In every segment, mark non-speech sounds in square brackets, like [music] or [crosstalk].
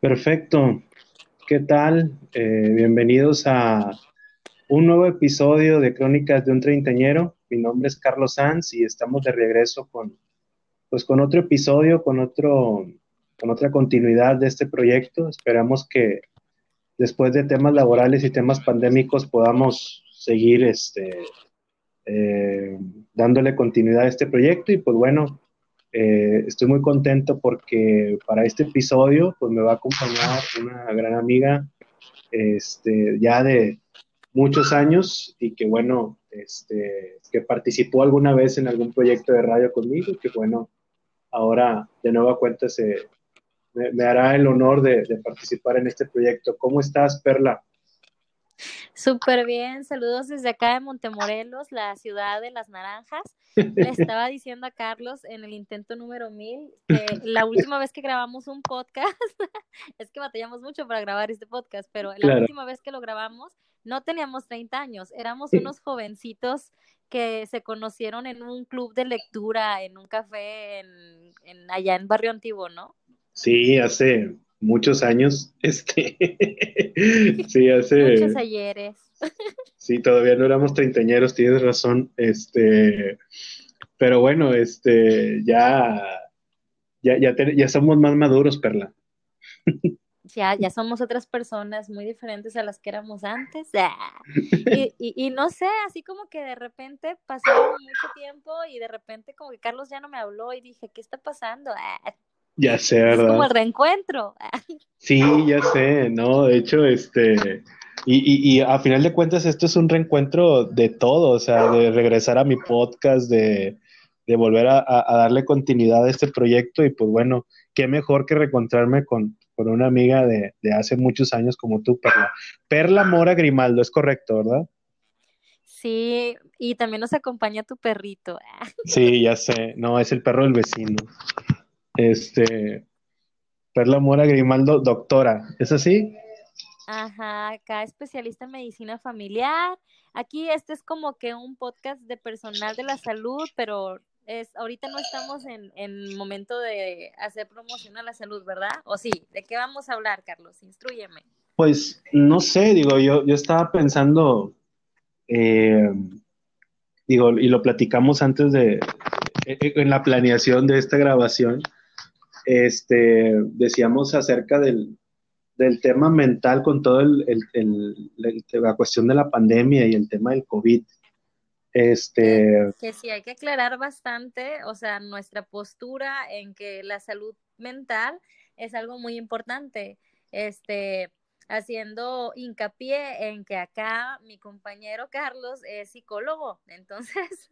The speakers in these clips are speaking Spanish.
Perfecto. ¿Qué tal? Eh, bienvenidos a un nuevo episodio de Crónicas de un Treintañero. Mi nombre es Carlos Sanz y estamos de regreso con, pues, con otro episodio, con, otro, con otra continuidad de este proyecto. Esperamos que después de temas laborales y temas pandémicos podamos seguir este, eh, dándole continuidad a este proyecto y pues bueno, eh, estoy muy contento porque para este episodio pues me va a acompañar una gran amiga este, ya de muchos años y que bueno, este, que participó alguna vez en algún proyecto de radio conmigo y que bueno, ahora de nueva cuenta se, me, hará el honor de, de participar en este proyecto. ¿Cómo estás, Perla? Súper bien, saludos desde acá de Montemorelos, la ciudad de las naranjas. Le [laughs] estaba diciendo a Carlos en el intento número mil que la última vez que grabamos un podcast, [laughs] es que batallamos mucho para grabar este podcast, pero la última vez que lo grabamos no teníamos 30 años, éramos unos jovencitos que se conocieron en un club de lectura, en un café en, en allá en Barrio Antiguo, ¿no? Sí, hace muchos años, [laughs] este, sí, hace... Muchos ayeres. Sí, todavía no éramos treintañeros, tienes razón, este, pero bueno, este, ya, ya, ya, ya somos más maduros, Perla. [laughs] Ya, ya somos otras personas muy diferentes a las que éramos antes. [laughs] Y, y, y, no sé, así como que de repente pasó mucho tiempo y de repente como que Carlos ya no me habló y dije, ¿qué está pasando? Ya sé, ¿verdad? Es como el reencuentro. [laughs] Sí, ya sé, ¿no? De hecho, este, y, y, a final de cuentas esto es un reencuentro de todo, o sea, de regresar a mi podcast, de, de volver a, a, darle continuidad a este proyecto y pues bueno, qué mejor que reencontrarme con, con una amiga de, de, hace muchos años como tú, Perla. Perla Mora Grimaldo, es correcto, ¿verdad? Sí, y también nos acompaña tu perrito. [laughs] Sí, ya sé, no, es el perro del vecino. Este, Perla Mora Grimaldo, doctora, ¿es así? Ajá, acá especialista en medicina familiar. Aquí este es como que un podcast de personal de la salud, pero es ahorita no estamos en, en momento de hacer promoción a la salud, ¿verdad? ¿O sí? ¿De qué vamos a hablar, Carlos? Instruyeme. Pues no sé, digo, yo, yo estaba pensando, eh, digo, y lo platicamos antes de, en la planeación de esta grabación, este, decíamos acerca del, tema mental con todo el, la cuestión de la pandemia y el tema del COVID. Este... Que sí, hay que aclarar bastante, o sea, nuestra postura en que la salud mental es algo muy importante. Este, haciendo hincapié en que acá mi compañero Carlos es psicólogo, entonces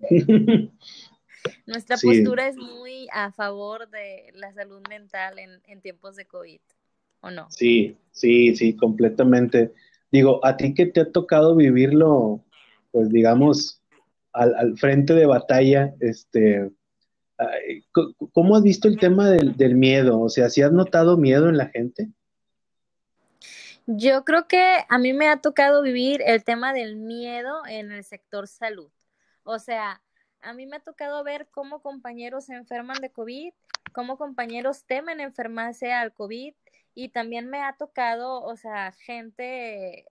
[laughs] Nuestra postura es muy a favor de la salud mental en, tiempos de COVID, ¿o no? Sí, sí, sí, completamente. Digo, a ti que te ha tocado vivirlo, pues digamos, al, frente de batalla, este, ¿cómo has visto el tema del, del miedo? O sea, ¿si has notado miedo en la gente? Yo creo que a mí me ha tocado vivir el tema del miedo en el sector salud. O sea, a mí me ha tocado ver cómo compañeros se enferman de COVID, cómo compañeros temen enfermarse al COVID y también me ha tocado, o sea, gente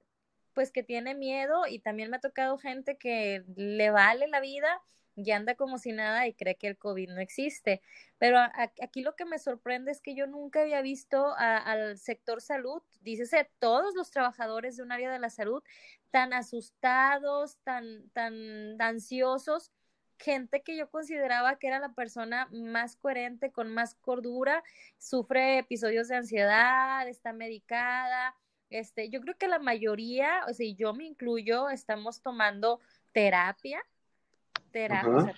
pues que tiene miedo y también me ha tocado gente que le vale la vida y anda como si nada y cree que el COVID no existe. Pero aquí lo que me sorprende es que yo nunca había visto al sector salud, dícese, todos los trabajadores de un área de la salud tan asustados, tan, tan ansiosos gente que yo consideraba que era la persona más coherente, con más cordura, sufre episodios de ansiedad, está medicada. Este, yo creo que la mayoría, o sea, yo me incluyo, estamos tomando terapia, terapia,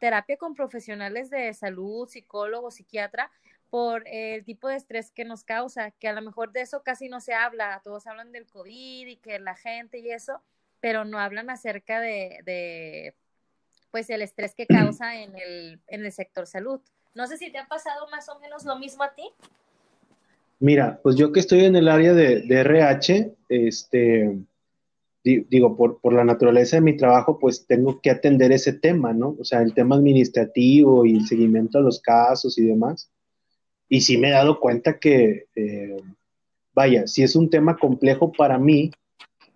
terapia con profesionales de salud, psicólogo, psiquiatra, por el tipo de estrés que nos causa, que a lo mejor de eso casi no se habla, todos hablan del COVID y que la gente y eso, pero no hablan acerca de, de pues el estrés que [clears throat] causa en el, en el sector salud. No sé si te ha pasado más o menos lo mismo a ti. Mira, pues yo que estoy en el área de, de RH, este, digo, por, por, la naturaleza de mi trabajo, pues tengo que atender ese tema, ¿no? O sea, el tema administrativo y el seguimiento a los casos y demás. y sí me he dado cuenta que, eh, vaya, si es un tema complejo para mí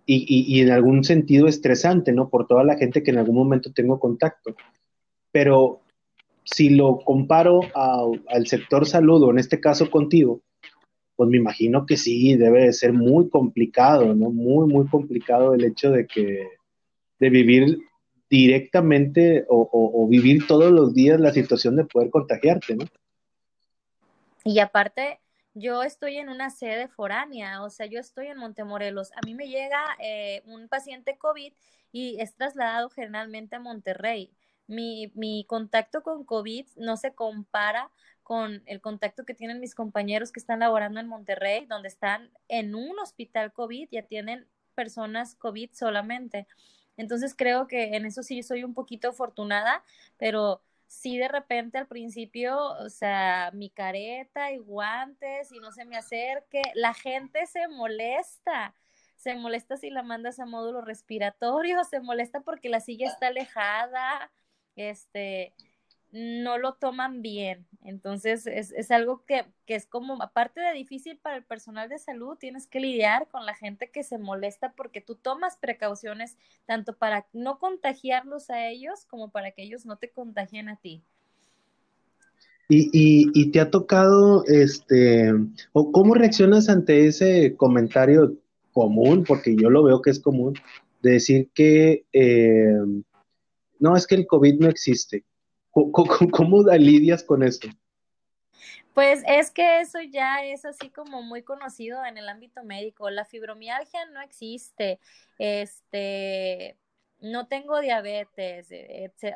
y, y, en algún sentido estresante, ¿no? Por toda la gente que en algún momento tengo contacto. Pero si lo comparo al sector salud, o en este caso contigo, pues me imagino que sí, debe de ser muy complicado, ¿no? Muy, muy complicado el hecho de que, de vivir directamente o, o vivir todos los días la situación de poder contagiarte, ¿no? Y aparte, yo estoy en una sede foránea, o sea, yo estoy en Montemorelos. A mí me llega eh, un paciente COVID y es trasladado generalmente a Monterrey. Mi, mi contacto con COVID no se compara con el contacto que tienen mis compañeros que están laborando en Monterrey, donde están en un hospital COVID y atienden personas COVID solamente. Entonces creo que en eso sí soy un poquito afortunada, pero sí de repente al principio, o sea, mi careta y guantes y no se me acerque, la gente se molesta, se molesta si la mandas a módulo respiratorio, [laughs] se molesta porque la silla está alejada, este, no lo toman bien. Entonces, es, es algo que, que, es como, aparte de difícil para el personal de salud, tienes que lidiar con la gente que se molesta porque tú tomas precauciones tanto para no contagiarlos a ellos como para que ellos no te contagien a ti. Y, y, y te ha tocado, este, o cómo reaccionas ante ese comentario común, porque yo lo veo que es común, de decir que eh, no, es que el COVID no existe. ¿Cómo, cómo, lidias con eso? Pues es que eso ya es así como muy conocido en el ámbito médico. La fibromialgia no existe. Este, no tengo diabetes.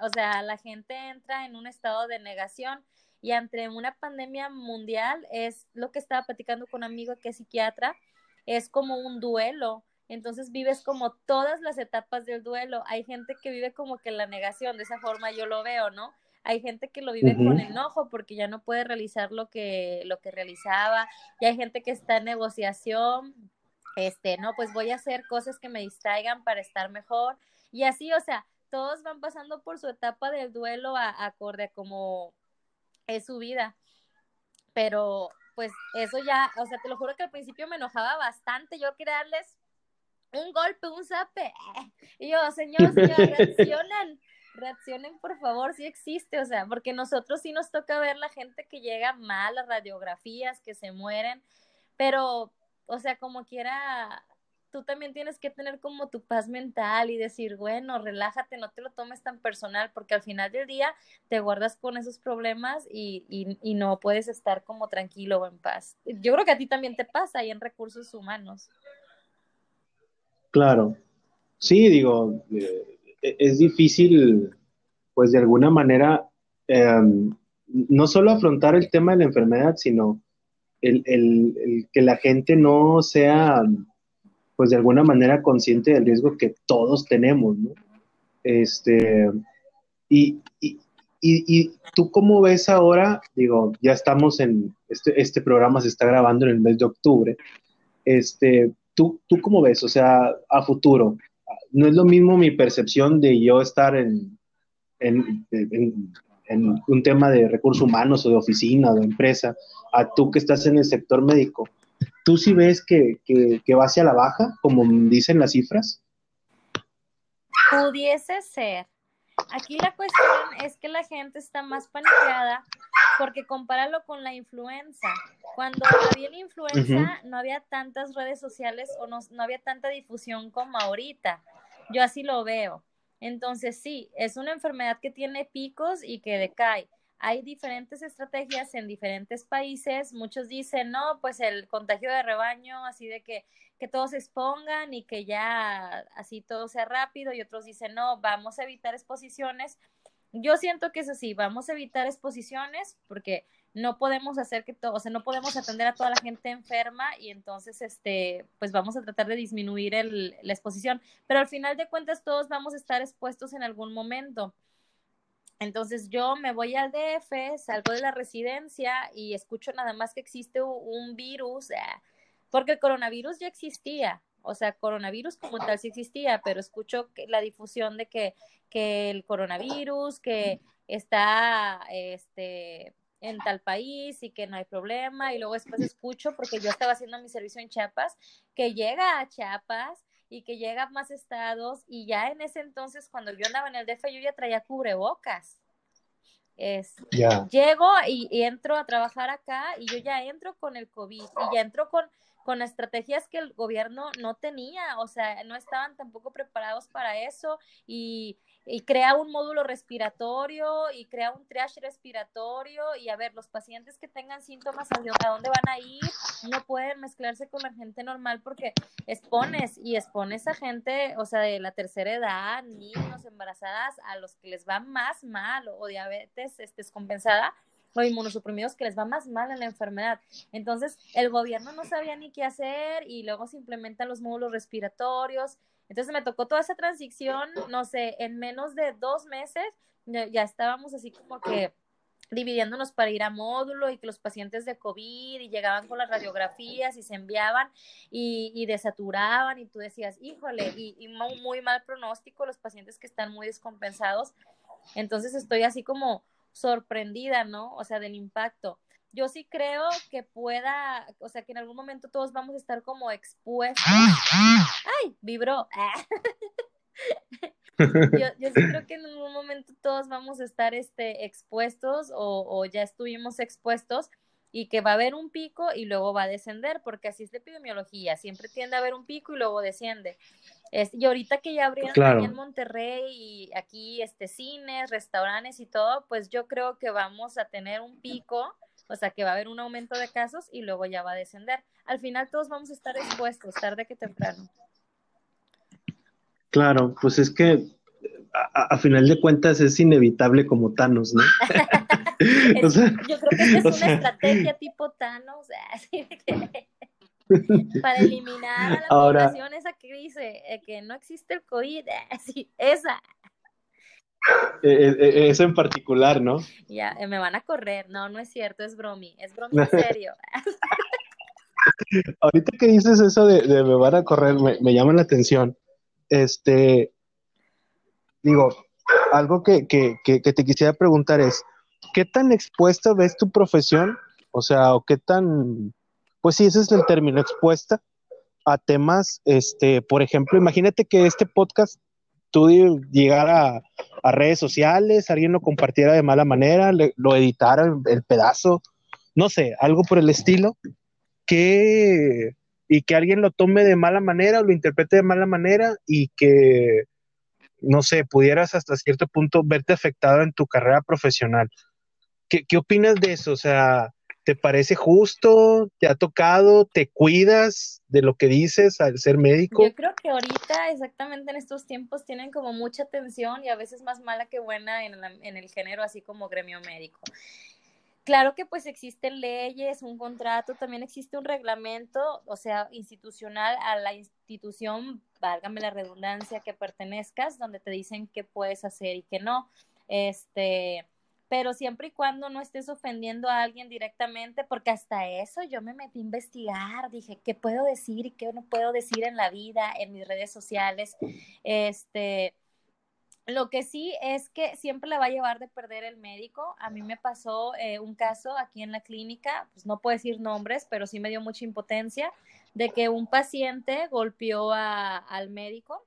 O sea, la gente entra en un estado de negación y ante una pandemia mundial es lo que estaba platicando con un amigo que es psiquiatra, es como un duelo. Entonces vives como todas las etapas del duelo. Hay gente que vive como que la negación, de esa forma yo lo veo, ¿no? Hay gente que lo vive con enojo porque ya no puede realizar lo que, lo que realizaba, y hay gente que está en negociación, este, no, pues voy a hacer cosas que me distraigan para estar mejor, y así, o sea, todos van pasando por su etapa del duelo a, acorde a como es su vida, pero pues eso ya, o sea, te lo juro que al principio me enojaba bastante, yo quería darles un golpe, un zape, y yo, señor, señor, [laughs] reaccionan, reaccionen por favor, si existe, o sea, porque nosotros sí nos toca ver la gente que llega mal, las radiografías, que se mueren, pero, o sea, como quiera, tú también tienes que tener como tu paz mental y decir, bueno, relájate, no te lo tomes tan personal, porque al final del día te guardas con esos problemas y, y, no puedes estar como tranquilo o en paz. Yo creo que a ti también te pasa ahí en recursos humanos. Claro. Sí, digo, eh, es difícil, pues de alguna manera, em, no solo afrontar el tema de la enfermedad, sino el, que la gente no sea, pues de alguna manera consciente del riesgo que todos tenemos, ¿no? Este, y, y, y, tú cómo ves ahora, digo, ya estamos en, este, este programa se está grabando en el mes de octubre, este, ¿tú, tú cómo ves, o sea, a futuro, no es lo mismo mi percepción de yo estar en, en, un tema de recursos humanos o de oficina o de empresa, a tú que estás en el sector médico. ¿Tú sí ves que, que, va hacia la baja, como dicen las cifras? Pudiese ser. Aquí la cuestión es que la gente está más paniqueada porque compáralo con la influenza. Cuando había la influenza no había tantas redes sociales o no, no había tanta difusión como ahorita. Yo así lo veo. Entonces, sí, es una enfermedad que tiene picos y que decae. Hay diferentes estrategias en diferentes países. Muchos dicen, no, pues el contagio de rebaño, así de que, que todos se expongan y que ya así todo sea rápido. Y otros dicen, no, vamos a evitar exposiciones. Yo siento que es así, vamos a evitar exposiciones porque no podemos hacer que todo, o sea, no podemos atender a toda la gente enferma y entonces, este, pues vamos a tratar de disminuir el, la exposición, pero al final de cuentas todos vamos a estar expuestos en algún momento. Entonces yo me voy al DF, salgo de la residencia y escucho nada más que existe un virus, eh, porque el coronavirus ya existía, o sea, coronavirus como tal sí existía, pero escucho que la difusión de que, que el coronavirus, que está, este, en tal país y que no hay problema y luego después escucho porque yo estaba haciendo mi servicio en Chiapas que llega a Chiapas y que llega a más estados y ya en ese entonces cuando yo andaba en el DF yo ya traía cubrebocas. Es, Llego y, y, entro a trabajar acá y yo ya entro con el COVID y ya entro con, con estrategias que el gobierno no tenía, o sea, no estaban tampoco preparados para eso y crea un módulo respiratorio y crea un triage respiratorio y a ver, los pacientes que tengan síntomas, ¿a dónde van a ir? No pueden mezclarse con la gente normal porque expones y expones a gente, o sea, de la tercera edad, niños, embarazadas, a los que les va más mal o diabetes este, descompensada o inmunosuprimidos que les va más mal en la enfermedad. Entonces, el gobierno no sabía ni qué hacer y luego se implementan los módulos respiratorios entonces me tocó toda esa transición, no sé, en menos de dos meses ya, estábamos así como que dividiéndonos para ir a módulo y que los pacientes de COVID y llegaban con las radiografías y se enviaban y, desaturaban y tú decías, híjole, y, muy, mal pronóstico los pacientes que están muy descompensados. Entonces estoy así como sorprendida, ¿no? O sea, del impacto yo sí creo que pueda, o sea, que en algún momento todos vamos a estar como expuestos. ¡Ay! Vibró. [laughs] yo, yo, sí creo que en algún momento todos vamos a estar este, expuestos o, o, ya estuvimos expuestos y que va a haber un pico y luego va a descender, porque así es la epidemiología, siempre tiende a haber un pico y luego desciende. Es, y ahorita que ya abrieron en Monterrey y aquí este cines, restaurantes y todo, pues yo creo que vamos a tener un pico o sea que va a haber un aumento de casos y luego ya va a descender. Al final todos vamos a estar expuestos, tarde que temprano. Claro, pues es que a, final de cuentas es inevitable como Thanos, ¿no? [laughs] yo creo que es una estrategia tipo Thanos, [laughs] [laughs] para eliminar a la población esa que dice eh, que no existe el COVID, así, esa. E, e, e, eso en particular, ¿no? Ya, eh, me van a correr. No, no es cierto, es bromi. Es bromi en serio. Ahorita que dices eso de, me van a correr, me, llama la atención. Este, digo, algo que, que, que, te quisiera preguntar es, ¿qué tan expuesta ves tu profesión? O sea, o qué tan, pues sí, ese es el término, expuesta a temas, este, por ejemplo, imagínate que este podcast tú llegara a, redes sociales, alguien lo compartiera de mala manera, lo editara el, pedazo, no sé, algo por el estilo, que y que alguien lo tome de mala manera o lo interprete de mala manera y que, no sé, pudieras hasta cierto punto verte afectado en tu carrera profesional. ¿Qué, qué opinas de eso? O sea, ¿Te parece justo? ¿Te ha tocado? ¿Te cuidas de lo que dices al ser médico? Yo creo que ahorita, exactamente en estos tiempos, tienen como mucha atención y a veces más mala que buena en, en el género, así como gremio médico. Claro que pues existen leyes, un contrato, también existe un reglamento, o sea, institucional a la institución, válgame la redundancia, que pertenezcas, donde te dicen qué puedes hacer y qué no. Este, pero siempre y cuando no estés ofendiendo a alguien directamente, porque hasta eso yo me metí a investigar, dije, ¿qué puedo decir y qué no puedo decir en la vida, en mis redes sociales? Este, lo que sí es que siempre le va a llevar de perder el médico. A mí me pasó eh, un caso aquí en la clínica, pues no puedo decir nombres, pero sí me dio mucha impotencia, de que un paciente golpeó a, al médico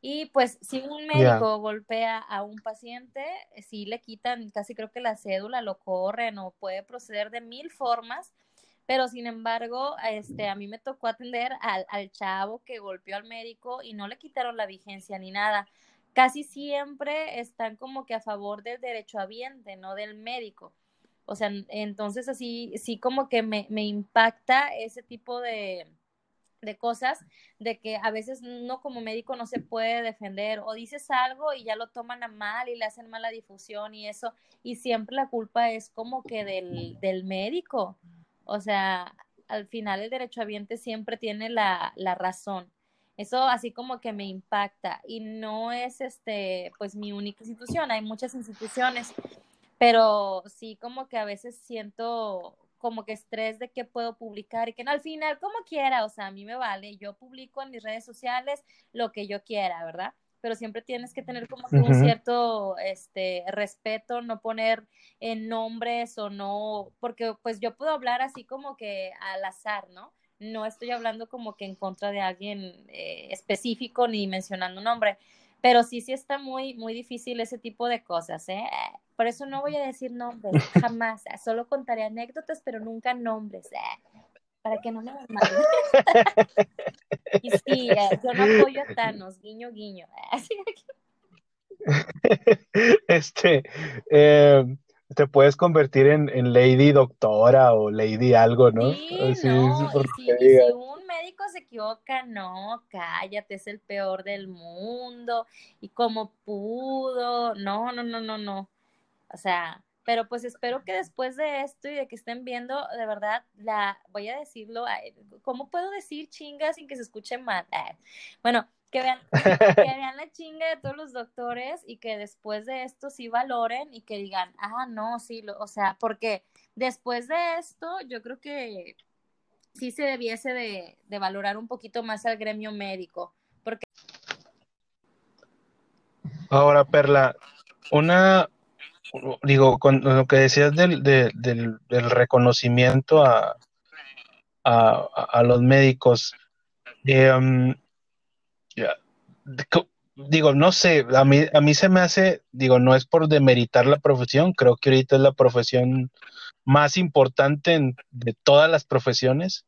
y pues si un médico golpea a un paciente, eh, si le quitan casi creo que la cédula, lo corren o puede proceder de mil formas, pero sin embargo, este, a mí me tocó atender al, al chavo que golpeó al médico y no le quitaron la vigencia ni nada. Casi siempre están como que a favor del derecho derechohabiente, no del médico. O sea, entonces así, sí como que me, me impacta ese tipo de, de cosas de que a veces no como médico no se puede defender o dices algo y ya lo toman a mal y le hacen mala difusión y eso y siempre la culpa es como que del, del médico. O sea al final el derecho derechohabiente siempre tiene la, la razón eso así como que me impacta y no es este pues mi única institución hay muchas instituciones pero sí como que a veces siento como que estrés de qué puedo publicar y que no, al final como quiera, o sea, a mí me vale, yo publico en mis redes sociales lo que yo quiera, ¿verdad? pero siempre tienes que tener como que un cierto este respeto, no poner en nombres o no, porque pues yo puedo hablar así como que al azar, ¿no? No estoy hablando como que en contra de alguien eh, específico ni mencionando un nombre, pero sí, sí está muy, muy difícil ese tipo de cosas, ¿eh? Por eso no voy a decir nombres, [laughs] jamás, solo contaré anécdotas, pero nunca nombres, ¿eh? para que no me manden. [laughs] y sí, eh, yo no apoyo a Thanos, guiño, guiño. [laughs] este, eh, te puedes convertir en, en, Lady Doctora o Lady algo, ¿no? Sí, no, y si, un médico se equivoca, no, cállate, es el peor del mundo, y cómo pudo, no, no, no, no, no. O sea, pero pues espero que después de esto y de que estén viendo, de verdad, la, voy a decirlo, ¿cómo puedo decir chinga sin que se escuche mal? Bueno, que vean, [laughs] que vean la chinga de todos los doctores y que después de esto sí valoren y que digan, ah, no, sí, lo, o sea, porque después de esto yo creo que sí se debiese de, de valorar un poquito más al gremio médico. Porque... Ahora, Perla, una, digo, con lo que decías del, del, reconocimiento a, a, los médicos, eh, um, digo, no sé, a mí, a mí se me hace, digo, no es por demeritar la profesión, creo que ahorita es la profesión más importante de todas las profesiones,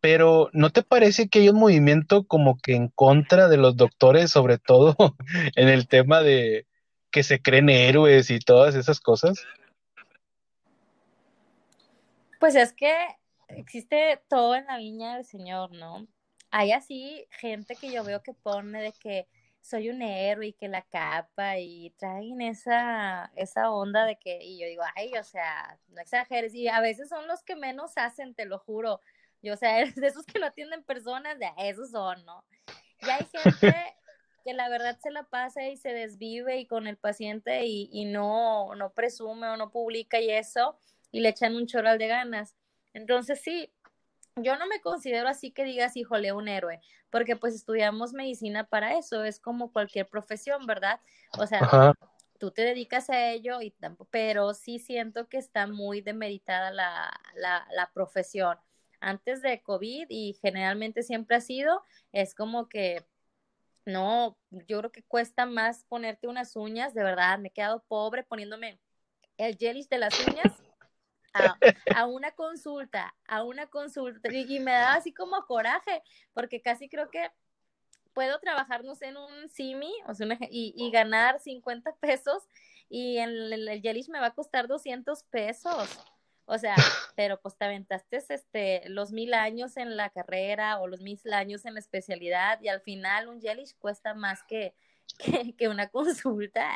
pero ¿no te parece que hay un movimiento como que en contra de los doctores, sobre todo [laughs] en el tema de, que se creen héroes y todas esas cosas? Pues es que existe todo en la viña del Señor, ¿no? Hay así gente que yo veo que pone de que soy un héroe y que la capa y traen esa, esa onda de que, y yo digo, ay, o sea, no exageres, y a veces son los que menos hacen, te lo juro. Yo, o sea, [laughs] de esos que no atienden personas, de esos son, ¿no? Y hay gente [laughs] que la verdad se la pasa y se desvive y con el paciente y, y no, no presume o no publica y eso, y le echan un choral de ganas. Entonces sí, yo no me considero así que digas, híjole, un héroe, porque pues estudiamos medicina para eso, es como cualquier profesión, ¿verdad? O sea, tú te dedicas a ello, y pero sí siento que está muy demeritada la, la, la profesión. Antes de COVID y generalmente siempre ha sido, es como que no, yo creo que cuesta más ponerte unas uñas, de verdad, me he quedado pobre poniéndome el gelish de las uñas a, una consulta, a una consulta, y, me da así como coraje, porque casi creo que puedo trabajar, no sé, en un simi, o sea, y, ganar 50 pesos, y el, el, el me va a costar 200 pesos. O sea, [laughs] pero pues te aventaste este, los mil años en la carrera o los mil años en la especialidad y al final un Jellish cuesta más que, [laughs] que, una consulta.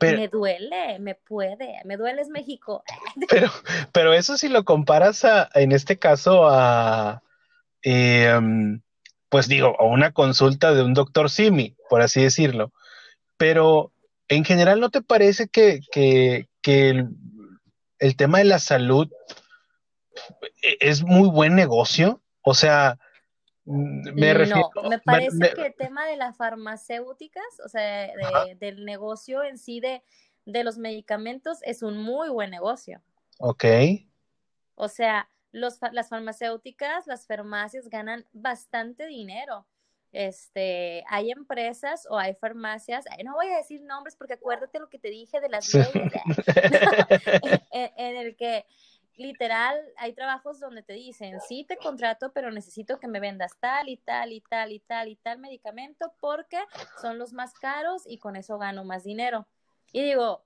me duele, me puede, me duele es México. [laughs] Pero, pero eso si lo comparas a, en este caso a, em, pues digo, a una consulta de un doctor Simi, por así decirlo. Pero en general, ¿no te parece que, que, que el, el tema de la salud e, es muy buen negocio. O sea, me refiero. No, me parece que el tema de las farmacéuticas, o sea, del negocio en sí de, de los medicamentos, es un muy buen negocio. Ok. O sea, los, las farmacéuticas, las farmacias ganan bastante dinero este, hay empresas o hay farmacias, no voy a decir nombres porque acuérdate lo que te dije de las leyes, [laughs] [laughs] en, el que literal hay trabajos donde te dicen, sí te contrato, pero necesito que me vendas tal y tal y tal y tal y tal medicamento porque son los más caros y con eso gano más dinero. Y digo,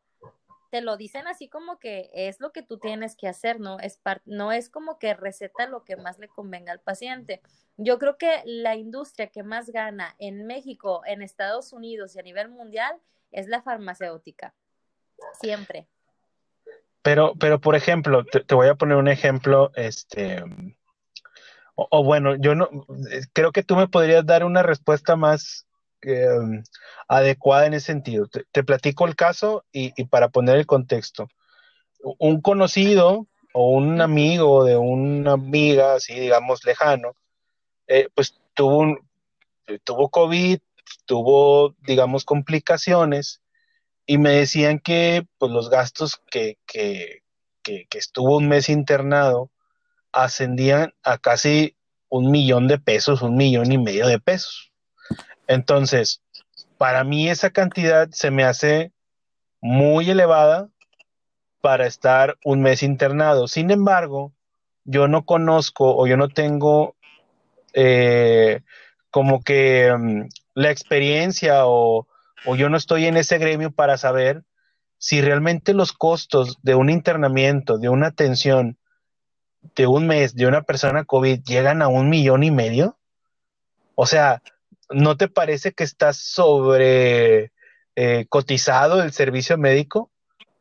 te lo dicen así como que es lo que tú tienes que hacer, ¿no? Es no es como que receta lo que más le convenga al paciente. Yo creo que la industria que más gana en México, en Estados Unidos y a nivel mundial es la farmacéutica. Siempre. Pero, pero por ejemplo, te, voy a poner un ejemplo, este, o, bueno, yo no, creo que tú me podrías dar una respuesta más Em, adecuada en ese sentido. Te, platico el caso y, para poner el contexto. Un conocido o un amigo de una amiga, así digamos lejano, eh, pues tuvo, un, tuvo COVID, tuvo, digamos, complicaciones y me decían que pues, los gastos que, que, que, estuvo un mes internado ascendían a casi un millón de pesos, un millón y medio de pesos. Entonces, para mí esa cantidad se me hace muy elevada para estar un mes internado. Sin embargo, yo no conozco o yo no tengo eh, como que mm, la experiencia o, o yo no estoy en ese gremio para saber si realmente los costos de un internamiento, de una atención de un mes de una persona COVID llegan a un millón y medio. O sea, ¿no te parece que estás sobre eh, cotizado el servicio médico?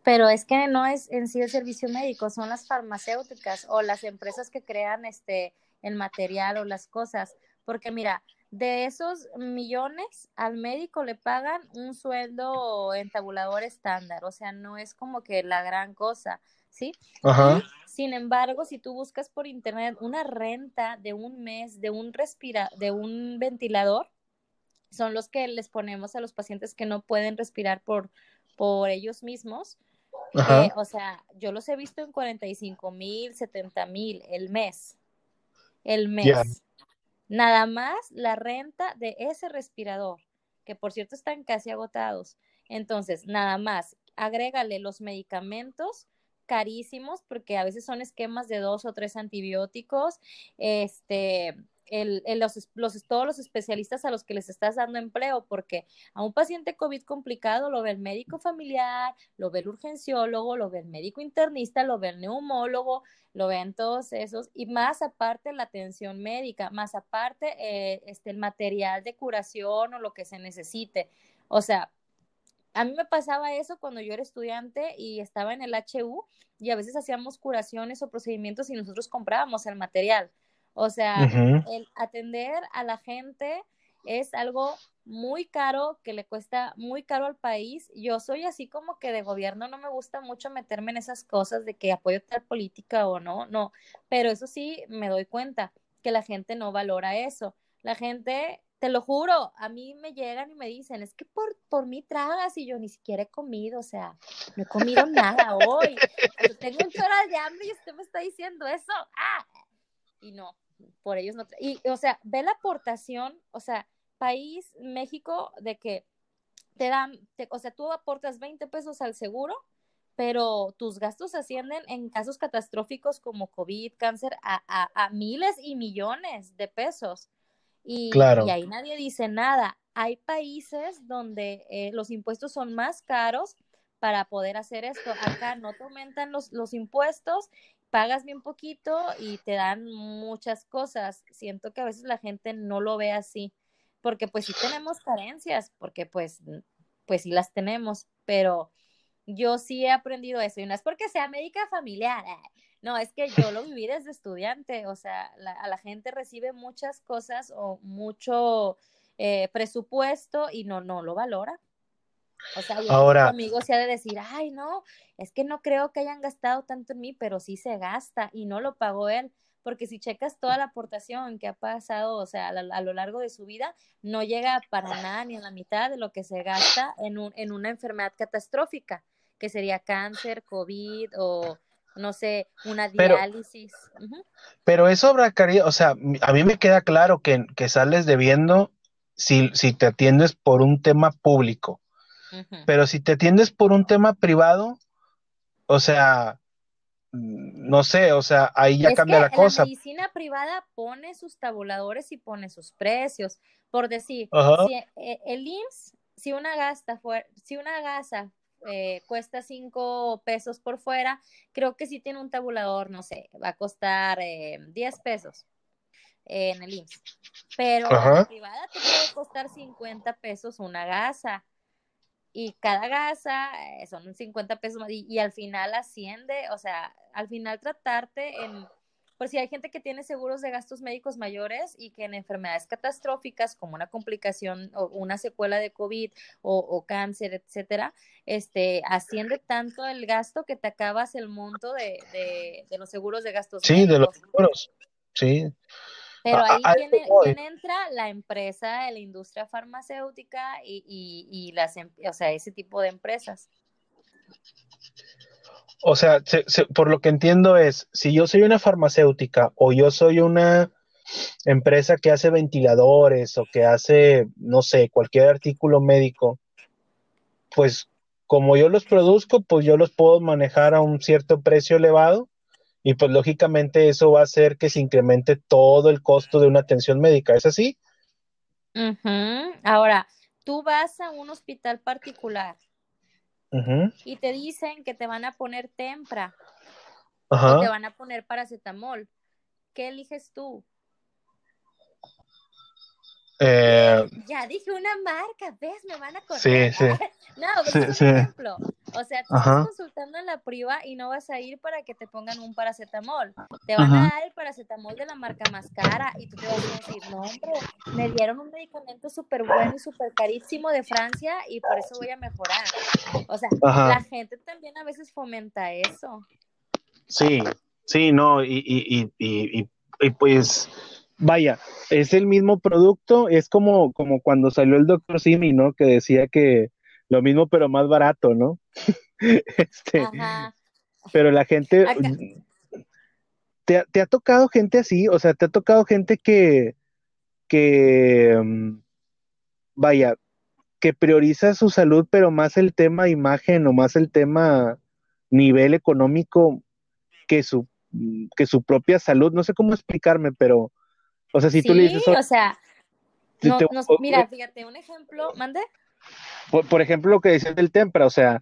Pero es que no es en sí el servicio médico, son las farmacéuticas o las empresas que crean este el material o las cosas. Porque mira, de esos millones al médico le pagan un sueldo en tabulador estándar, o sea, no es como que la gran cosa, ¿sí? Ajá. sin embargo, si tú buscas por internet una renta de un mes de un respira de un ventilador, son los que les ponemos a los pacientes que no pueden respirar por, por ellos mismos. Eh, o sea, yo los he visto en 45 mil, 70 mil el mes. El mes. Nada más la renta de ese respirador, que por cierto están casi agotados. Entonces, nada más, agrégale los medicamentos carísimos, porque a veces son esquemas de dos o tres antibióticos, este, el, los, los, todos los especialistas a los que les estás dando empleo, porque a un paciente COVID complicado lo ve el médico familiar, lo ve el urgenciólogo, lo ve el médico internista, lo ve el neumólogo, lo ven todos esos, y más aparte la atención médica, más aparte eh, este, el material de curación o lo que se necesite. O sea, a mí me pasaba eso cuando yo era estudiante y estaba en el HU y a veces hacíamos curaciones o procedimientos y nosotros comprábamos el material. O sea, el atender a la gente es algo muy caro, que le cuesta muy caro al país. Yo soy así como que de gobierno no me gusta mucho meterme en esas cosas de que apoyo tal política o no, no, pero eso sí me doy cuenta que la gente no valora eso. La gente, te lo juro, a mí me llegan y me dicen, es que por, por mí tragas y yo ni siquiera he comido, o sea, no he comido nada [laughs] hoy. tengo un chorro de hambre y usted me está diciendo eso. Ah, y no, por ellos no. Y, o sea, ve la aportación, o sea, país, México, de que te dan, o sea, tú aportas 20 pesos al seguro, pero tus gastos ascienden en casos catastróficos como COVID, cáncer, a, a, miles y millones de pesos. Y, y, ahí nadie dice nada. Hay países donde eh, los impuestos son más caros para poder hacer esto. Acá no te aumentan los, los impuestos pagas bien poquito y te dan muchas cosas. Siento que a veces la gente no lo ve así, porque pues sí tenemos carencias, porque pues, pues sí las tenemos, pero yo sí he aprendido eso y no es porque sea médica familiar, eh, no, es que yo lo [laughs] viví desde estudiante, o sea, a la gente recibe muchas cosas o mucho eh, presupuesto y no, no lo valora. O sea, Ahora, amigo se ha de decir, ay, no, es que no creo que hayan gastado tanto en mí, pero sí se gasta y no lo pagó él, porque si checas toda la aportación que ha pasado, o sea, a, lo largo de su vida, no llega para nada ni a la mitad de lo que se gasta en, un, en una enfermedad catastrófica, que sería cáncer, COVID o no sé, una diálisis. Pero, eso habrá o sea, a mí me queda claro que, que sales debiendo si, si te atiendes por un tema público pero si te atiendes por un tema privado, o sea, no sé, o sea, ahí ya cambia la cosa. La medicina privada pone sus tabuladores y pone sus precios. Por decir, si eh, el IMSS, si una gasta si una gasa eh, cuesta cinco pesos por fuera, creo que si tiene un tabulador, no sé, va a costar eh, 10 pesos en el IMSS. Pero la privada te puede costar 50 pesos una gasa y cada gasa eh, son 50 pesos y, y, al final asciende, o sea, al final tratarte en, por si hay gente que tiene seguros de gastos médicos mayores y que en enfermedades catastróficas como una complicación o una secuela de COVID o, cáncer, etcétera, este, asciende tanto el gasto que te acabas el monto de, de, los seguros de gastos sí, médicos. Sí, de los seguros, sí. Pero ahí tiene, entra la empresa, la industria farmacéutica y, y, y las, em, o sea, ese tipo de empresas. O sea, por lo que entiendo es, si yo soy una farmacéutica o yo soy una empresa que hace ventiladores o que hace, no sé, cualquier artículo médico, pues como yo los produzco, pues yo los puedo manejar a un cierto precio elevado y pues lógicamente eso va a hacer que se incremente todo el costo de una atención médica, ¿es así? Ahora, tú vas a un hospital particular y te dicen que te van a poner tempra y te van a poner paracetamol. ¿Qué eliges tú? Eh, ya dije una marca, ¿ves? Me van a correr. Sí, sí. [laughs] no, pero es un ejemplo. O sea, tú estás consultando en la priva y no vas a ir para que te pongan un paracetamol. Te van a dar el paracetamol de la marca más cara y tú te vas a decir, no, hombre, me dieron un medicamento súper bueno y súper carísimo de Francia y por eso voy a mejorar. O sea, la gente también a veces fomenta eso. Sí, sí, no, y, y, y, y pues vaya, es el mismo producto, es como, como cuando salió el doctor Simi, ¿no? Que decía que lo mismo pero más barato, ¿no? [laughs] este, Pero la gente, ¿te, ¿te, ha tocado gente así? O sea, ¿te ha tocado gente que, que, mm, vaya, que prioriza su salud, pero más el tema imagen o más el tema nivel económico que su, que su propia salud? No sé cómo explicarme, pero o sea, si tú le dices... o sea, mira, fíjate, un ejemplo, mande. Por, ejemplo, lo que decías del tempra, o sea,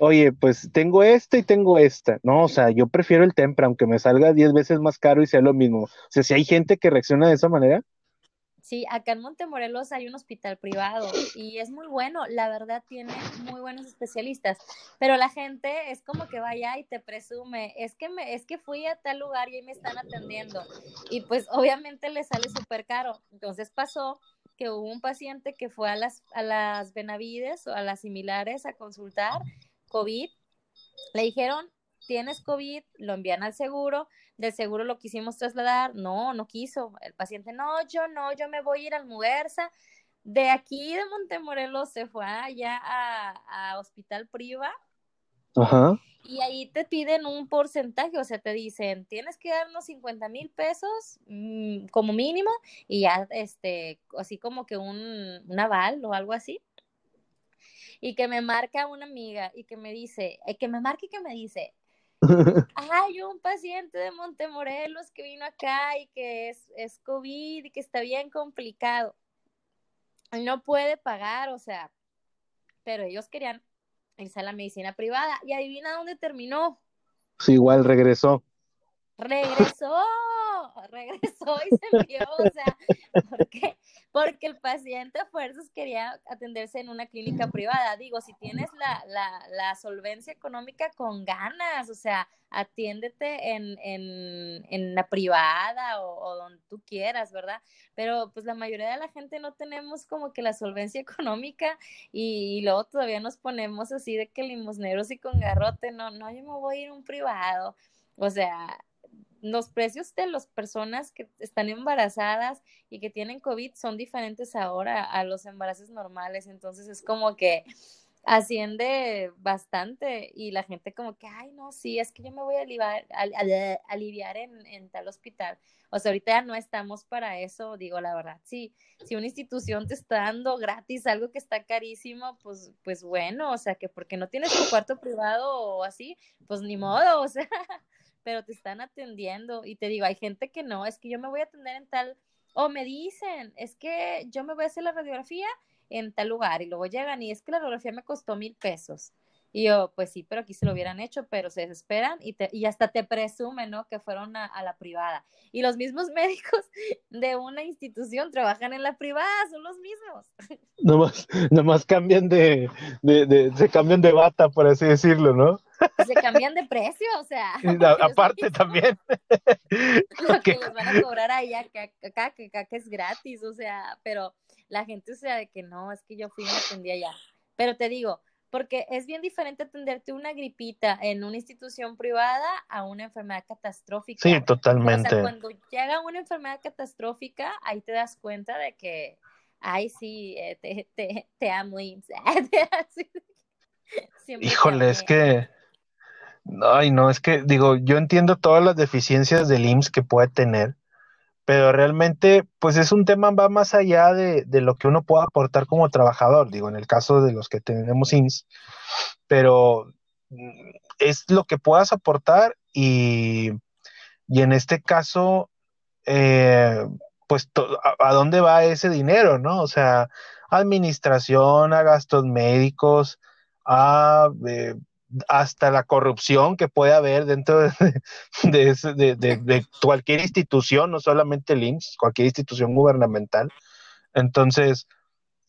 oye, pues tengo este y tengo esta. No, o sea, yo prefiero el tempra, aunque me salga 10 veces más caro y sea lo mismo. O sea, si hay gente que reacciona de esa manera. Sí, acá en Montemorelos hay un hospital privado y es muy bueno, la verdad tiene muy buenos especialistas, pero la gente es como que vaya y te presume, es que me, es que fui a tal lugar y ahí me están atendiendo y pues obviamente le sale súper caro. Entonces pasó que hubo un paciente que fue a las, a las Benavides o a las similares a consultar COVID, le dijeron, tienes COVID, lo envían al seguro, del seguro lo quisimos trasladar, no, no quiso, el paciente, no, yo no, yo me voy a ir al Muguerza, de aquí de Montemorelos se fue allá a, Hospital Priva, Ajá. Y ahí te piden un porcentaje, o sea, te dicen, tienes que darnos 50 mil pesos mm, como mínimo y ya, este, así como que un, un, aval o algo así. Y que me marca una amiga y que me dice, eh, que me marque y que me dice, [laughs] hay un paciente de Montemorelos que vino acá y que es, es COVID y que está bien complicado. No puede pagar, o sea, pero ellos querían irse a la medicina privada. Y adivina dónde terminó. Sí, igual regresó. Regresó, [laughs] regresó y se envió, o sea, ¿por qué? Porque el paciente a fuerzas quería atenderse en una clínica privada. Digo, si tienes la, la, la solvencia económica con ganas, o sea, atiéndete en, en, en la privada o, donde tú quieras, ¿verdad? Pero pues la mayoría de la gente no tenemos como que la solvencia [laughs] económica y, luego todavía nos ponemos así de que limosneros y con garrote, no, no, yo me voy a ir a un privado. O sea, los precios de las personas que están embarazadas y que tienen COVID son diferentes ahora a los embarazos normales, entonces es como que asciende bastante y la gente como que, ay, no, sí, es que yo me voy a aliviar, en, en, tal hospital. O sea, ahorita ya no estamos para eso, digo la verdad. Sí, si una institución te está dando gratis algo que está carísimo, pues, pues bueno, o sea, que porque no tienes tu cuarto privado o así, pues ni modo, o sea, [laughs] pero te están atendiendo y te digo, hay gente que no, es que yo me voy a atender en tal, o me dicen, es que yo me voy a hacer la radiografía en tal lugar y luego llegan y es que la radiografía me costó mil pesos. Y yo, pues sí, pero aquí se lo hubieran hecho, pero se desesperan y, te, y hasta te presumen, ¿no? Que fueron a, la privada. Y los mismos [laughs] médicos de una institución trabajan en la privada, son los mismos. [laughs] Nomás, nomás cambian de, de, de, se cambian de bata, por así decirlo, ¿no? Se cambian de precio, o sea. [laughs] aparte también. Lo que les van a cobrar ahí acá, acá, que acá que es gratis, o sea, pero la gente, o sea, de que no, es que yo fui y me atendí allá. Pero te digo, porque es bien diferente atenderte una gripita en una institución privada a una enfermedad catastrófica. Sí, totalmente. O sea, cuando llega una enfermedad catastrófica, ahí te das cuenta de que, ay, sí, eh, te, te, te amo, [laughs] Híjole, es que, ay, no, es que, digo, yo entiendo todas las deficiencias del IMSS que puede tener, pero realmente, pues es un tema, va más allá de, lo que uno pueda aportar como trabajador, digo, en el caso de los que tenemos IMSS, pero mm, es lo que puedas aportar y, y en este caso, eh, pues, a, dónde va ese dinero, no? O sea, administración, a gastos médicos, a... Eh, hasta la corrupción que puede haber dentro de, [laughs] cualquier institución, no solamente el IMSS, cualquier institución gubernamental. Entonces,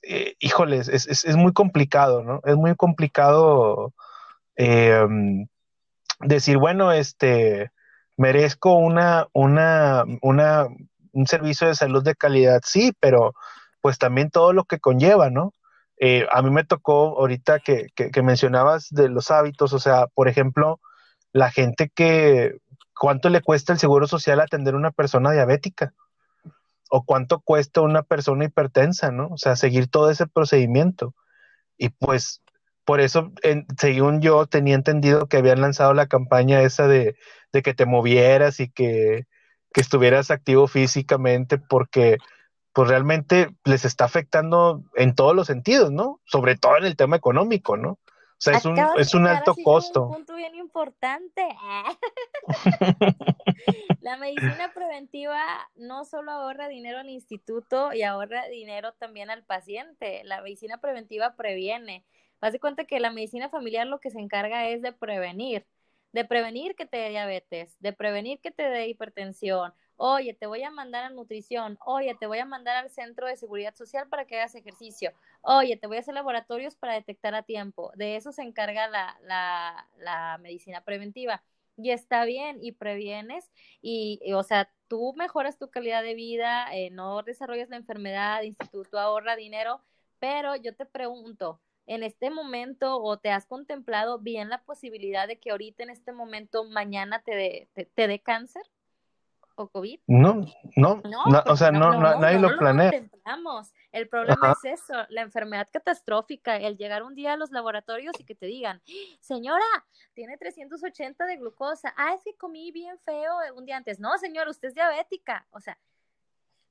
eh, híjoles, es, muy complicado, ¿no? Es muy complicado em, decir, bueno, este, merezco una, una, una, un servicio de salud de calidad, sí, pero pues también todo lo que conlleva, ¿no? Eh, a mí me tocó ahorita que, mencionabas de los hábitos, o sea, por ejemplo, la gente que, ¿cuánto le cuesta el seguro social atender a una persona diabética? ¿O cuánto cuesta una persona hipertensa, ¿no? O sea, seguir todo ese procedimiento. Y pues, por eso, según yo, tenía entendido que habían lanzado la campaña esa de, de que te movieras y que, que estuvieras activo físicamente, porque pues realmente les está afectando en todos los sentidos, ¿no? Sobre todo en el tema económico, ¿no? O sea, es un, es un alto costo. Un punto bien importante. [laughs] la medicina preventiva no solo ahorra dinero al instituto y ahorra dinero también al paciente. La medicina preventiva previene. Haz de cuenta que la medicina familiar lo que se encarga es de prevenir, de prevenir que te dé diabetes, de prevenir que te dé hipertensión, oye, te voy a mandar a nutrición, oye, te voy a mandar al centro de seguridad social para que hagas ejercicio, oye, te voy a hacer laboratorios para detectar a tiempo. De eso se encarga la, la, medicina preventiva. Y está bien, y previenes, y, o sea, tú mejoras tu calidad de vida, eh, no desarrollas la enfermedad, instituto ahorra dinero, pero yo te pregunto, en este momento o te has contemplado bien la posibilidad de que ahorita en este momento mañana te te dé cáncer? O COVID? No, no, o sea, no, nadie lo planea. El problema es eso, la enfermedad catastrófica, el llegar un día a los laboratorios y que te digan, señora, tiene 380 de glucosa, ah, es que comí bien feo un día antes. No, señor, usted es diabética. O sea,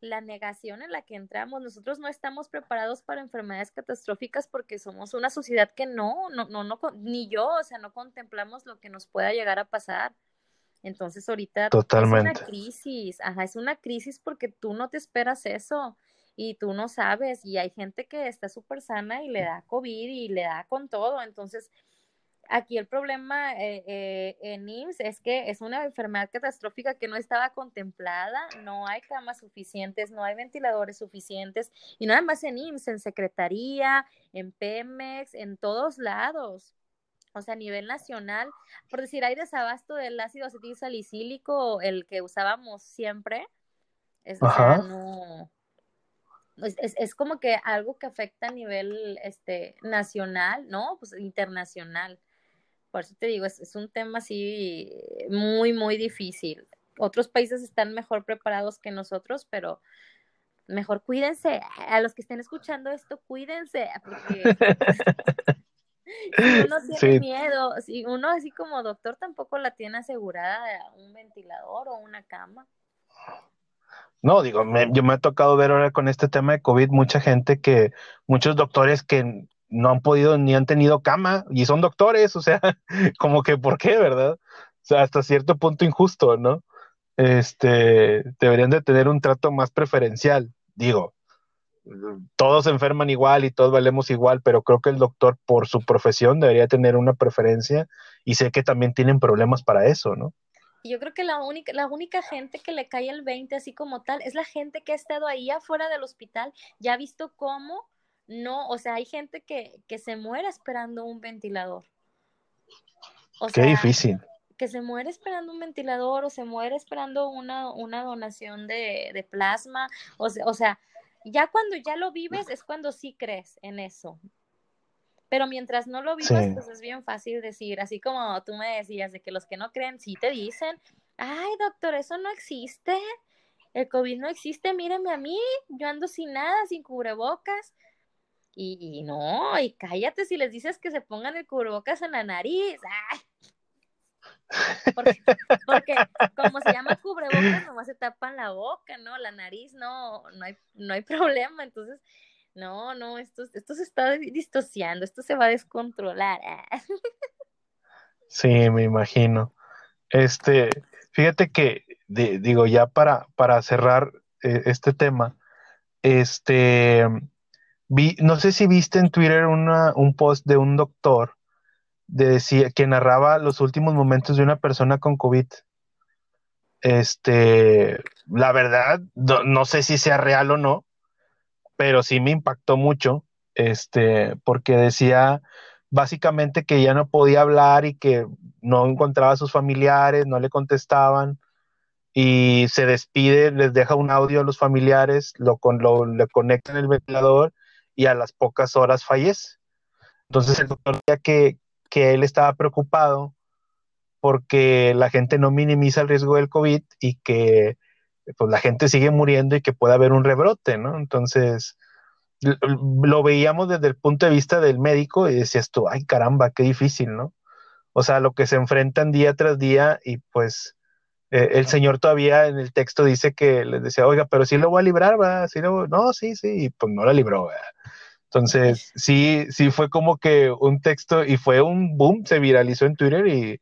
la negación en la que entramos, nosotros no estamos preparados para enfermedades catastróficas porque somos una sociedad que no, no, no, no, ni yo, o sea, no contemplamos lo que nos pueda llegar a pasar. Entonces ahorita Totalmente. es una crisis, ajá, es una crisis porque tú no te esperas eso y tú no sabes y hay gente que está súper sana y le da COVID y le da con todo. Entonces, aquí el problema eh, eh, en IMSS es que es una enfermedad catastrófica que no estaba contemplada, no hay camas suficientes, no hay ventiladores suficientes y nada más en IMSS, en Secretaría, en Pemex, en todos lados o sea, a nivel nacional, por decir, hay desabasto del ácido acetil salicílico, el que usábamos siempre, es, como que algo que afecta a nivel este, nacional, ¿no? Pues internacional. Por eso te digo, es, es un tema así muy, muy difícil. Otros países están mejor preparados que nosotros, pero mejor cuídense. A los que estén escuchando esto, cuídense, porque [laughs] [laughs] [laughs] uno tiene miedo, si uno así como doctor tampoco la tiene asegurada un ventilador o una cama. No, digo, yo me ha tocado ver ahora con este tema de COVID mucha gente que, muchos doctores que no han podido ni han tenido cama y son doctores, o sea, [laughs] como que, ¿por qué, verdad? O sea, hasta cierto punto injusto, ¿no? Este, deberían de tener un trato más preferencial, digo, todos se enferman igual y todos valemos igual, pero creo que el doctor por su profesión debería tener una preferencia y sé que también tienen problemas para eso, ¿no? Yo creo que la única, la única gente que le cae el 20 así como tal es la gente que ha estado ahí afuera del hospital, ya ha visto cómo no, o sea, hay gente que, que se muere esperando un ventilador. Qué difícil. Que se muere esperando un ventilador o se muere esperando una, una donación de, de plasma, o o sea, ya cuando ya lo vives es cuando sí crees en eso. Pero mientras no lo vivas, pues es bien fácil decir, así como tú me decías, de que los que no creen, sí te dicen, ay, doctor, eso no existe, el COVID no existe, míreme a mí, yo ando sin nada, sin cubrebocas. Y, y no, y cállate si les dices que se pongan el cubrebocas en la nariz. Porque, porque, [laughs] como se llama cubrebocas, nomás se tapan la boca, ¿no? La nariz no, no hay, no hay [laughs] problema. Entonces, no, no, esto, esto se está distorsionando, esto se va a descontrolar. Sí, me imagino. Este, fíjate que, digo, ya para, para cerrar eh, este tema, este, vi, no sé si viste en Twitter una, un post de un doctor decía, que narraba los últimos momentos de una persona con COVID. Este, la verdad, no sé si sea real o no, pero sí me impactó mucho, este, porque decía básicamente que ya no podía hablar y que no encontraba a sus familiares, no le contestaban y se despide, les deja un audio a los familiares, lo, con, lo le conecta en el ventilador y a las pocas horas fallece. Entonces el doctor decía que, que él estaba preocupado porque la gente no minimiza el riesgo del COVID y que pues la gente sigue muriendo y que puede haber un rebrote, ¿no? Entonces, lo veíamos desde el punto de vista del médico y decías tú, ay caramba, qué difícil, ¿no? O sea, lo que se enfrentan día tras día y pues eh, el Señor todavía en el texto dice que les decía, oiga, pero sí lo voy a librar, ¿va? ¿Sí lo... No, sí, sí, y pues no la libró, ¿verdad? Entonces, sí, sí fue como que un texto y fue un boom, se viralizó en Twitter y,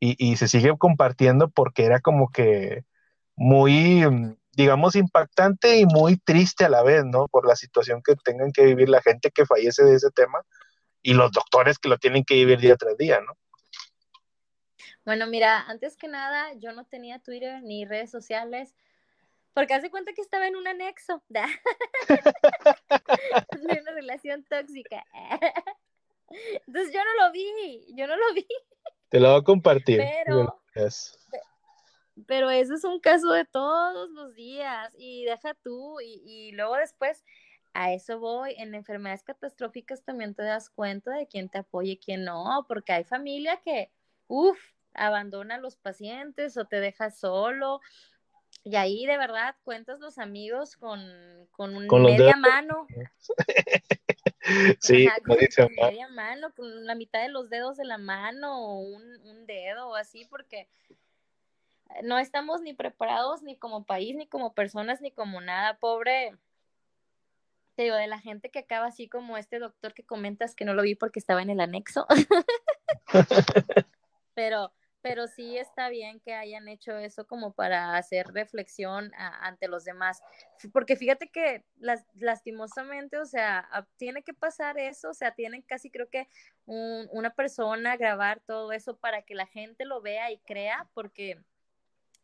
y se sigue compartiendo porque era como que muy, mm, digamos, impactante y muy triste a la vez, ¿no? Por la situación que tengan que vivir la gente que fallece de ese tema y los doctores que lo tienen que vivir día tras día, ¿no? Bueno, mira, antes que nada, yo no tenía Twitter ni redes sociales, porque hace cuenta que estaba en un anexo [laughs] [laughs] de una relación tóxica. [laughs] Entonces yo no lo vi, yo no lo vi. Te lo voy a compartir. Pero, pero eso es un caso de todos los días y deja tú y, luego después a eso voy, en enfermedades catastróficas también te das cuenta de quién te apoya y quién no, porque hay familia que, uff, abandona a los pacientes o te deja solo. Y ahí de verdad cuentas los amigos con, con, un media mano. [laughs] sí, con, media mano, con la mitad de los dedos de la mano o un, un dedo o así, porque no estamos ni preparados ni como país, ni como personas, ni como nada. Pobre, te digo, de la gente que acaba así como este doctor que comentas que no lo vi porque estaba en el anexo. [laughs] pero, pero sí está bien que hayan hecho eso como para hacer reflexión ante los demás. Porque fíjate que lastimosamente, o sea, tiene que pasar eso, o sea, tienen casi creo que una persona grabar todo eso para que la gente lo vea y crea, porque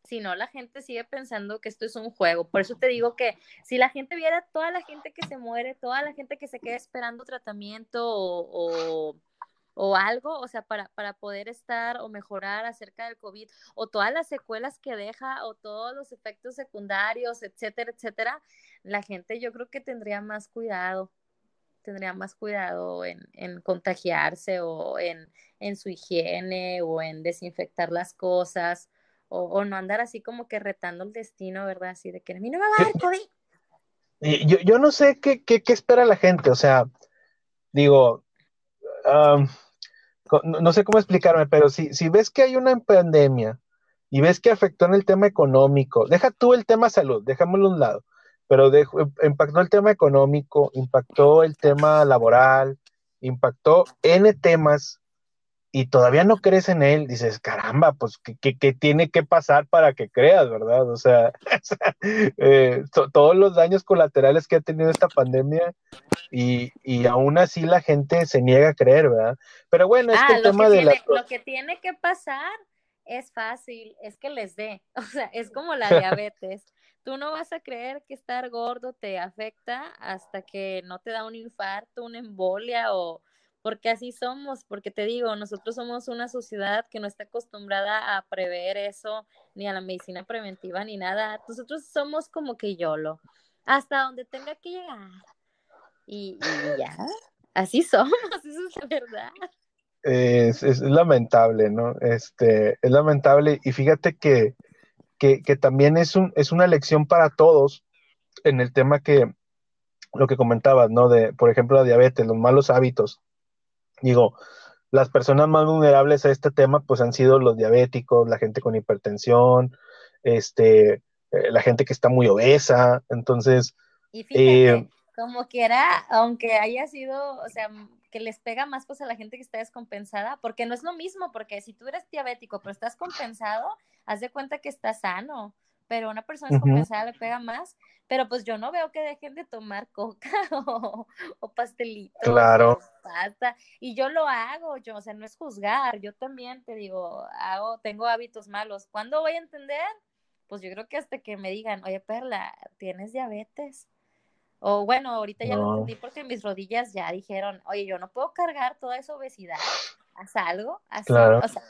si no, la gente sigue pensando que esto es un juego. Por eso te digo que si la gente viera toda la gente que se muere, toda la gente que se queda esperando tratamiento o, algo, o sea, para, para, poder estar o mejorar acerca del COVID, o todas las secuelas que deja, o todos los efectos secundarios, etcétera, etcétera, la gente yo creo que tendría más cuidado tendría más cuidado en, en contagiarse o en, en, su higiene o en desinfectar las cosas o, no andar así como que retando el destino, ¿verdad? Así de que a mí no me va a dar COVID. Yo, yo no sé qué, qué, qué, espera la gente, o sea, digo, no, sé cómo explicarme, pero si, si ves que hay una pandemia y ves que afectó en el tema económico, deja tú el tema salud, déjamelo a un lado, pero impactó el tema económico, impactó el tema laboral, impactó N temas y todavía no crees en él, dices, caramba, pues, ¿qué, tiene que pasar para que creas, verdad? O sea, [laughs] eh, todos los daños colaterales que ha tenido esta pandemia y, y, aún así la gente se niega a creer, ¿verdad? Pero bueno, este tema de la... Lo que tiene que pasar es fácil, es que les dé, [laughs] o sea, es como la [laughs] diabetes. Tú no vas a creer que estar gordo te afecta hasta que no te da un infarto, una embolia o porque así somos, porque te digo, nosotros somos una sociedad que no está acostumbrada a prever eso, ni a la medicina preventiva, ni nada. Nosotros somos como que YOLO, hasta donde tenga que llegar. Y, ya. así somos, [laughs] eso es verdad. Es, es, lamentable, ¿no? Este, es lamentable y fíjate que, que, que, también es, un, es una lección para todos en el tema que, lo que comentabas, ¿no? De, por ejemplo, la diabetes, los malos hábitos. Digo, las personas más vulnerables a este tema, pues han sido los diabéticos, la gente con hipertensión, este, eh, la gente que está muy obesa, entonces... Y fíjate, eh, como quiera, aunque haya sido, o sea, que les pega más pues a la gente que está descompensada, porque no es lo mismo, porque si tú eres diabético pero estás compensado, haz de cuenta que estás sano, pero una persona descompensada le pega más, pero pues yo no veo que dejen de tomar coca [laughs] o, o pastelitos claro. o pasta, y yo lo hago, yo, o sea, no es juzgar, yo también te digo, hago, tengo hábitos malos, ¿cuándo voy a entender? Pues yo creo que hasta que me digan, oye Perla, tienes diabetes, o bueno, ahorita ya lo entendí porque mis rodillas ya dijeron, oye, yo no puedo cargar toda esa obesidad, haz algo, haz claro. o sea,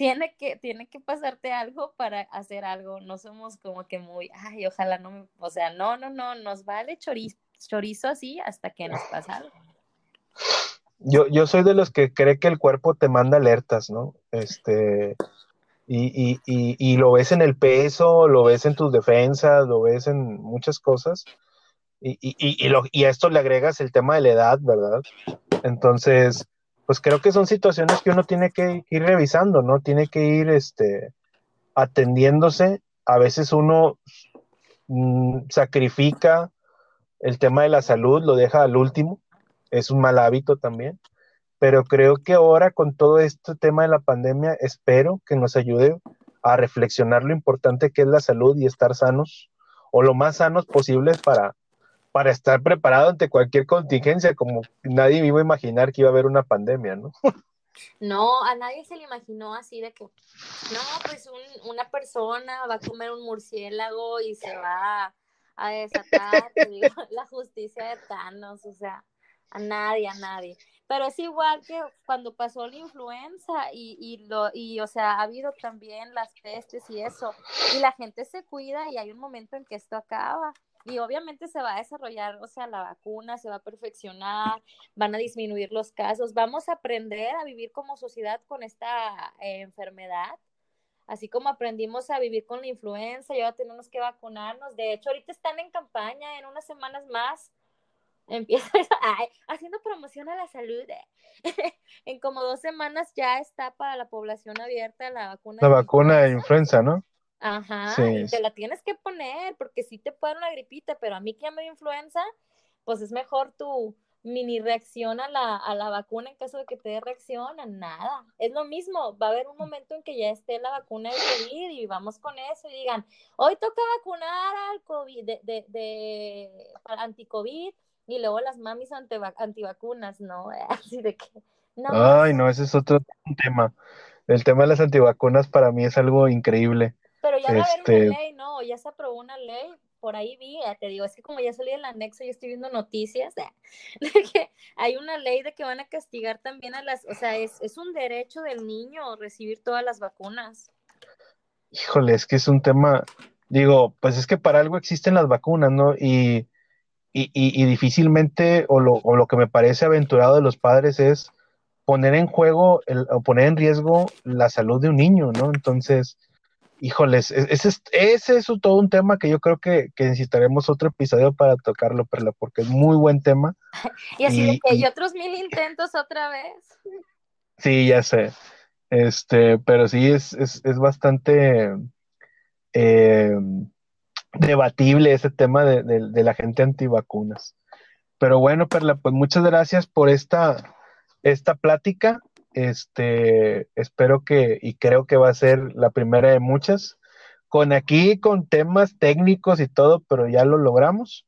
tiene que, tiene que pasarte algo para hacer algo, no somos como que muy, ay, ojalá no me, o sea, no, no, no, nos vale chorizo, chorizo así hasta que nos pasa algo. Yo, yo soy de los que cree que el cuerpo te manda alertas, ¿no? Este, y, y, y, lo ves en el peso, lo ves en tus defensas, lo ves en muchas cosas y, y, y, a esto le agregas el tema de la edad, ¿verdad? Entonces, pues creo que son situaciones que uno tiene que ir revisando, ¿no? Tiene que ir este, atendiéndose. A veces uno mmm, sacrifica el tema de la salud, lo deja al último, es un mal hábito también, pero creo que ahora con todo este tema de la pandemia, espero que nos ayude a reflexionar lo importante que es la salud y estar sanos o lo más sanos posibles para, para estar preparado ante cualquier contingencia, como nadie me iba a imaginar que iba a haber una pandemia, ¿no? No, a nadie se le imaginó así de que, no, pues un, una persona va a comer un murciélago y se va a desatar [laughs] la justicia de Thanos, o sea, a nadie, a nadie. Pero es igual que cuando pasó la influenza y, y, lo, y, o sea, ha habido también las pestes y eso, y la gente se cuida y hay un momento en que esto acaba y obviamente se va a desarrollar, o sea, la vacuna se va a perfeccionar, van a disminuir los casos, vamos a aprender a vivir como sociedad con esta eh, enfermedad, así como aprendimos a vivir con la influenza y ahora tenemos que vacunarnos. De hecho, ahorita están en campaña, en unas semanas más [laughs] empieza ay, haciendo promoción a la salud. [laughs] en como dos semanas ya está para la población abierta la vacuna. La vacuna de influenza, ¿no? Ajá, sí. y te la tienes que poner porque sí te puede dar una gripita, pero a mí que ya me dio influenza, pues es mejor tu mini reacción a la, a la vacuna en caso de que te dé reacción a nada. Es lo mismo, va a haber un momento en que ya esté la vacuna del COVID y vamos con eso y digan, hoy toca vacunar al COVID, de, de, de anti-COVID y luego las mamis anti antivacunas, ¿no? [laughs] Así de que... No, Ay, no, ese es otro tema. El tema de las antivacunas para mí es algo increíble. Pero ya va a haber una este ley, ¿no? Ya se aprobó una ley, por ahí vi, te digo, es que como ya salí el anexo y estoy viendo noticias [laughs] de que hay una ley de que van a castigar también a las, o sea, es, es un derecho del niño recibir todas las vacunas. Híjole, es que es un tema, digo, pues es que para algo existen las vacunas, ¿no? Y, y, y, y difícilmente, o lo, o lo que me parece aventurado de los padres es poner en juego el, o poner en riesgo la salud de un niño, ¿no? Entonces, híjoles, ese es, ese es todo un tema que yo creo que, que, necesitaremos otro episodio para tocarlo, Perla, porque es muy buen tema. [laughs] y así y, de que, y otros mil intentos otra vez. Sí, ya sé. Este, pero sí es, es, es bastante eh, debatible ese tema de, de, de, la gente antivacunas. Pero bueno, Perla, pues muchas gracias por esta, esta plática. Este, espero que, y creo que va a ser la primera de muchas, con aquí, con temas técnicos y todo, pero ya lo logramos.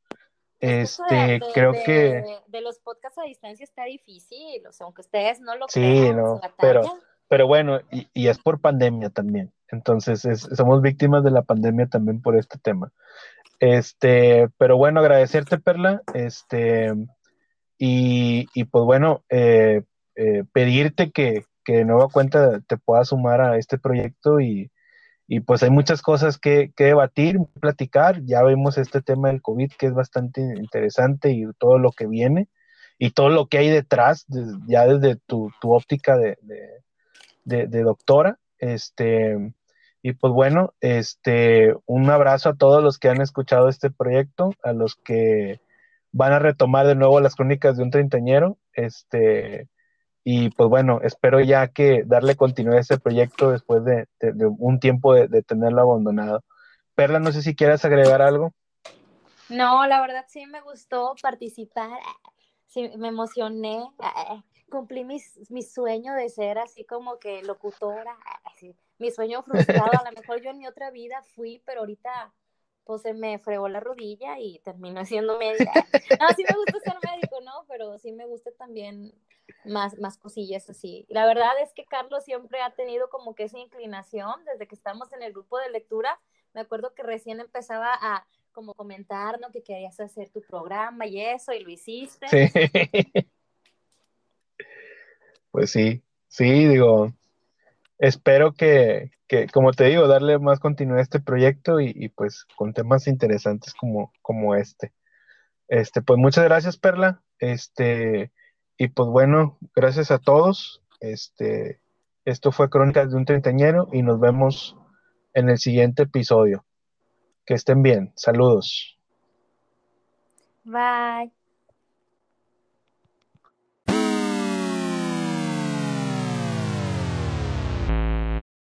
Este, de, creo de, que... De, los podcasts a distancia está difícil, o sea, aunque ustedes no lo sí, crean. No, pero, pero bueno, y, y, es por pandemia también. Entonces, es, somos víctimas de la pandemia también por este tema. Este, pero bueno, agradecerte, Perla. Este, y, y pues bueno, eh, eh, pedirte que, que, de nueva cuenta te puedas sumar a este proyecto y, y pues hay muchas cosas que, que, debatir, platicar. Ya vemos este tema del COVID que es bastante interesante y todo lo que viene. y todo lo que hay detrás, ya desde tu, óptica de, de, doctora. Este, y pues bueno, este, un abrazo a todos los que han escuchado este proyecto, a los que van a retomar de nuevo las crónicas de un treintañero. Este, y pues bueno, espero ya que darle continuidad a este proyecto después de, un tiempo de, tenerlo abandonado. Perla, no sé si quieras agregar algo. No, la verdad sí me gustó participar, sí, me emocioné, cumplí mis, mi sueño de ser así como que locutora, mi sueño frustrado, a lo mejor yo en mi otra vida fui, pero ahorita pues se me fregó la rodilla y terminó siendo médica. No, sí me gusta ser médico, ¿no? Pero sí me gusta también más, más cosillas así. La verdad es que Carlos siempre ha tenido como que esa inclinación desde que estamos en el grupo de lectura. Me acuerdo que recién empezaba a como comentar. Que querías hacer tu programa y eso, y lo hiciste. Sí. [laughs] Pues sí, sí, digo, espero que, que, como te digo, darle más continuidad a este proyecto y, y, pues con temas interesantes como, como este. Este, pues muchas gracias, Perla. Este, y pues bueno, gracias a todos. Este, esto fue Crónicas de un Treintañero y nos vemos en el siguiente episodio. Que estén bien. Saludos. Bye.